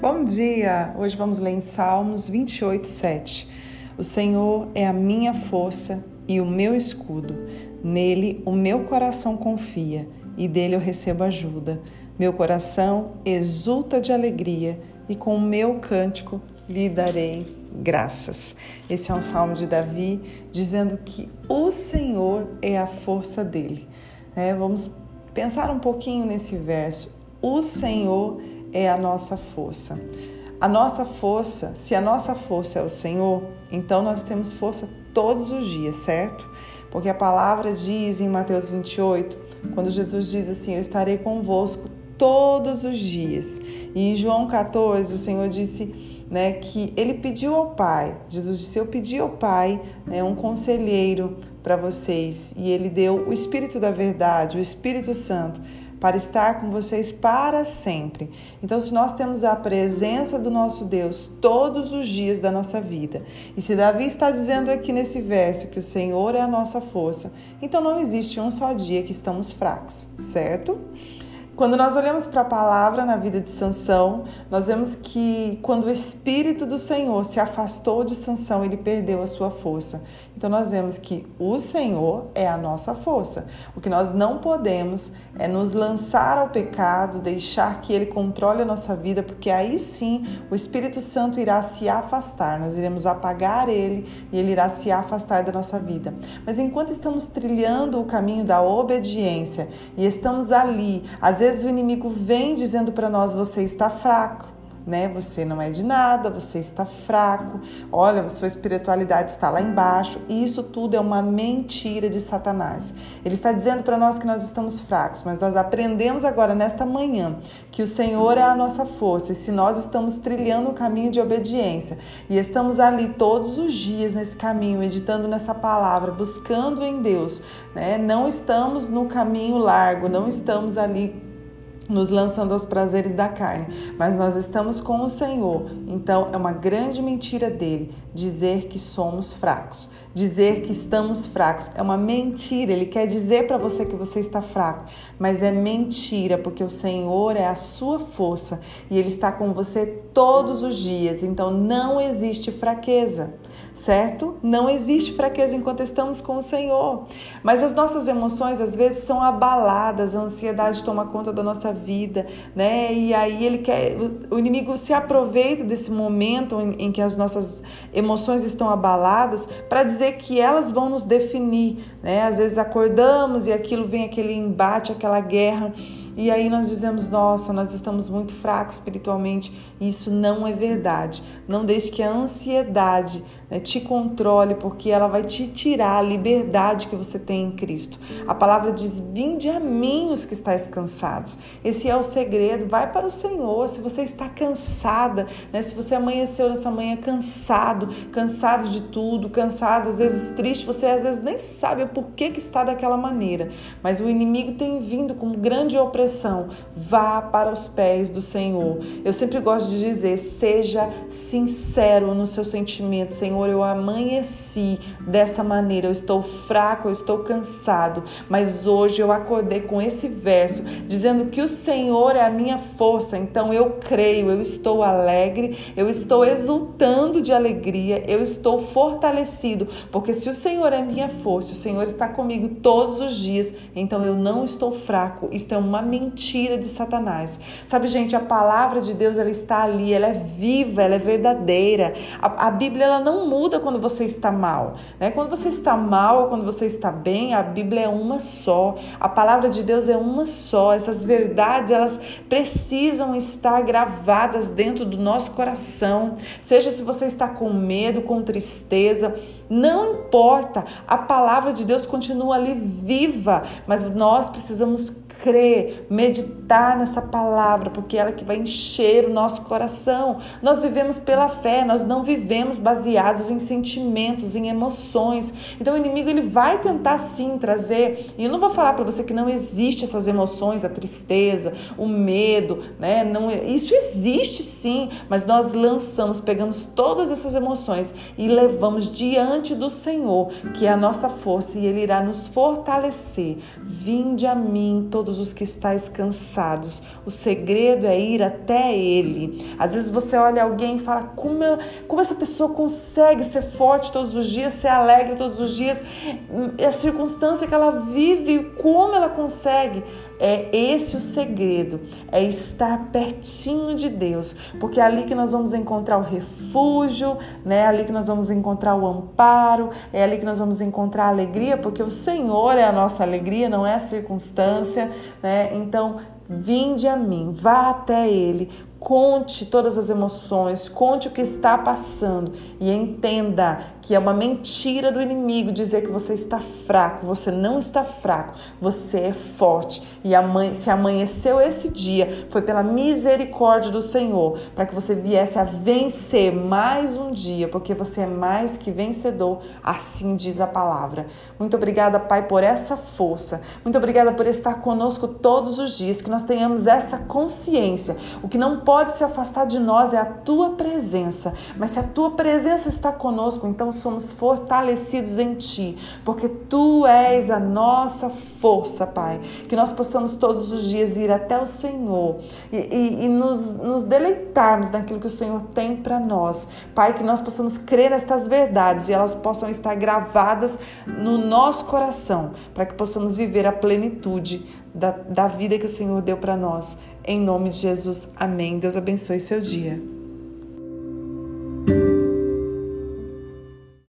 Bom dia! Hoje vamos ler em Salmos 28, 7. O Senhor é a minha força e o meu escudo. Nele o meu coração confia e dele eu recebo ajuda. Meu coração exulta de alegria e com o meu cântico lhe darei graças. Esse é um salmo de Davi dizendo que o Senhor é a força dele. É, vamos pensar um pouquinho nesse verso. O Senhor é a nossa força. A nossa força, se a nossa força é o Senhor, então nós temos força todos os dias, certo? Porque a palavra diz em Mateus 28, quando Jesus diz assim: Eu estarei convosco todos os dias. E em João 14, o Senhor disse né, que ele pediu ao Pai, Jesus disse: Eu pedi ao Pai né, um conselheiro para vocês, e ele deu o Espírito da Verdade, o Espírito Santo para estar com vocês para sempre. Então, se nós temos a presença do nosso Deus todos os dias da nossa vida, e se Davi está dizendo aqui nesse verso que o Senhor é a nossa força, então não existe um só dia que estamos fracos, certo? Quando nós olhamos para a palavra na vida de Sansão, nós vemos que quando o espírito do Senhor se afastou de Sansão, ele perdeu a sua força. Então nós vemos que o Senhor é a nossa força. O que nós não podemos é nos lançar ao pecado, deixar que ele controle a nossa vida, porque aí sim o Espírito Santo irá se afastar. Nós iremos apagar ele e ele irá se afastar da nossa vida. Mas enquanto estamos trilhando o caminho da obediência e estamos ali, às vezes vezes o inimigo vem dizendo para nós: você está fraco, né? Você não é de nada, você está fraco. Olha, sua espiritualidade está lá embaixo. E isso tudo é uma mentira de Satanás. Ele está dizendo para nós que nós estamos fracos, mas nós aprendemos agora nesta manhã que o Senhor é a nossa força. E se nós estamos trilhando o caminho de obediência e estamos ali todos os dias nesse caminho, meditando nessa palavra, buscando em Deus, né? Não estamos no caminho largo, não estamos ali nos lançando aos prazeres da carne, mas nós estamos com o Senhor. Então é uma grande mentira dele dizer que somos fracos, dizer que estamos fracos. É uma mentira. Ele quer dizer para você que você está fraco, mas é mentira, porque o Senhor é a sua força e ele está com você todos os dias. Então não existe fraqueza certo? Não existe fraqueza enquanto estamos com o Senhor. Mas as nossas emoções às vezes são abaladas, a ansiedade toma conta da nossa vida, né? E aí ele quer, o inimigo se aproveita desse momento em, em que as nossas emoções estão abaladas para dizer que elas vão nos definir, né? Às vezes acordamos e aquilo vem aquele embate, aquela guerra e aí nós dizemos, nossa, nós estamos muito fracos espiritualmente. Isso não é verdade. Não deixe que a ansiedade né, te controle, porque ela vai te tirar a liberdade que você tem em Cristo. A palavra diz: Vinde a mim os que estáis cansados. Esse é o segredo. Vai para o Senhor. Se você está cansada, né, se você amanheceu nessa manhã cansado, cansado de tudo, cansado, às vezes triste, você às vezes nem sabe o porquê que está daquela maneira. Mas o inimigo tem vindo com grande opressão vá para os pés do Senhor. Eu sempre gosto de dizer: seja sincero no seu sentimento. Senhor, eu amanheci dessa maneira, eu estou fraco, eu estou cansado, mas hoje eu acordei com esse verso dizendo que o Senhor é a minha força. Então eu creio, eu estou alegre, eu estou exultando de alegria, eu estou fortalecido, porque se o Senhor é minha força, o Senhor está comigo todos os dias, então eu não estou fraco. Isto é uma mentira de Satanás. Sabe, gente, a palavra de Deus ela está ali, ela é viva, ela é verdadeira. A, a Bíblia ela não muda quando você está mal, né? Quando você está mal, quando você está bem, a Bíblia é uma só. A palavra de Deus é uma só. Essas verdades elas precisam estar gravadas dentro do nosso coração. Seja se você está com medo, com tristeza, não importa. A palavra de Deus continua ali viva, mas nós precisamos crer, meditar nessa palavra, porque é ela que vai encher o nosso coração. Nós vivemos pela fé, nós não vivemos baseados em sentimentos, em emoções. Então o inimigo ele vai tentar sim trazer, e eu não vou falar para você que não existe essas emoções, a tristeza, o medo, né? Não, isso existe sim, mas nós lançamos, pegamos todas essas emoções e levamos diante do Senhor, que é a nossa força e ele irá nos fortalecer. Vinde a mim todo todos os que estáis cansados. O segredo é ir até Ele. Às vezes você olha alguém e fala: como, como essa pessoa consegue ser forte todos os dias, ser alegre todos os dias, a circunstância que ela vive, como ela consegue. É esse o segredo, é estar pertinho de Deus, porque é ali que nós vamos encontrar o refúgio, né? É ali que nós vamos encontrar o amparo, é ali que nós vamos encontrar a alegria, porque o Senhor é a nossa alegria, não é a circunstância, né? Então, vinde a mim, vá até Ele, Conte todas as emoções, conte o que está passando e entenda que é uma mentira do inimigo dizer que você está fraco. Você não está fraco, você é forte. E se amanheceu esse dia, foi pela misericórdia do Senhor, para que você viesse a vencer mais um dia, porque você é mais que vencedor, assim diz a palavra. Muito obrigada, Pai, por essa força. Muito obrigada por estar conosco todos os dias, que nós tenhamos essa consciência. O que não pode se afastar de nós é a tua presença. Mas se a tua presença está conosco, então somos fortalecidos em ti, porque tu és a nossa força, Pai. Que nós possamos todos os dias ir até o Senhor e, e, e nos, nos deleitarmos naquilo que o Senhor tem para nós. Pai, que nós possamos crer nestas verdades e elas possam estar gravadas no nosso coração, para que possamos viver a plenitude da, da vida que o Senhor deu para nós. Em nome de Jesus, amém. Deus abençoe seu dia.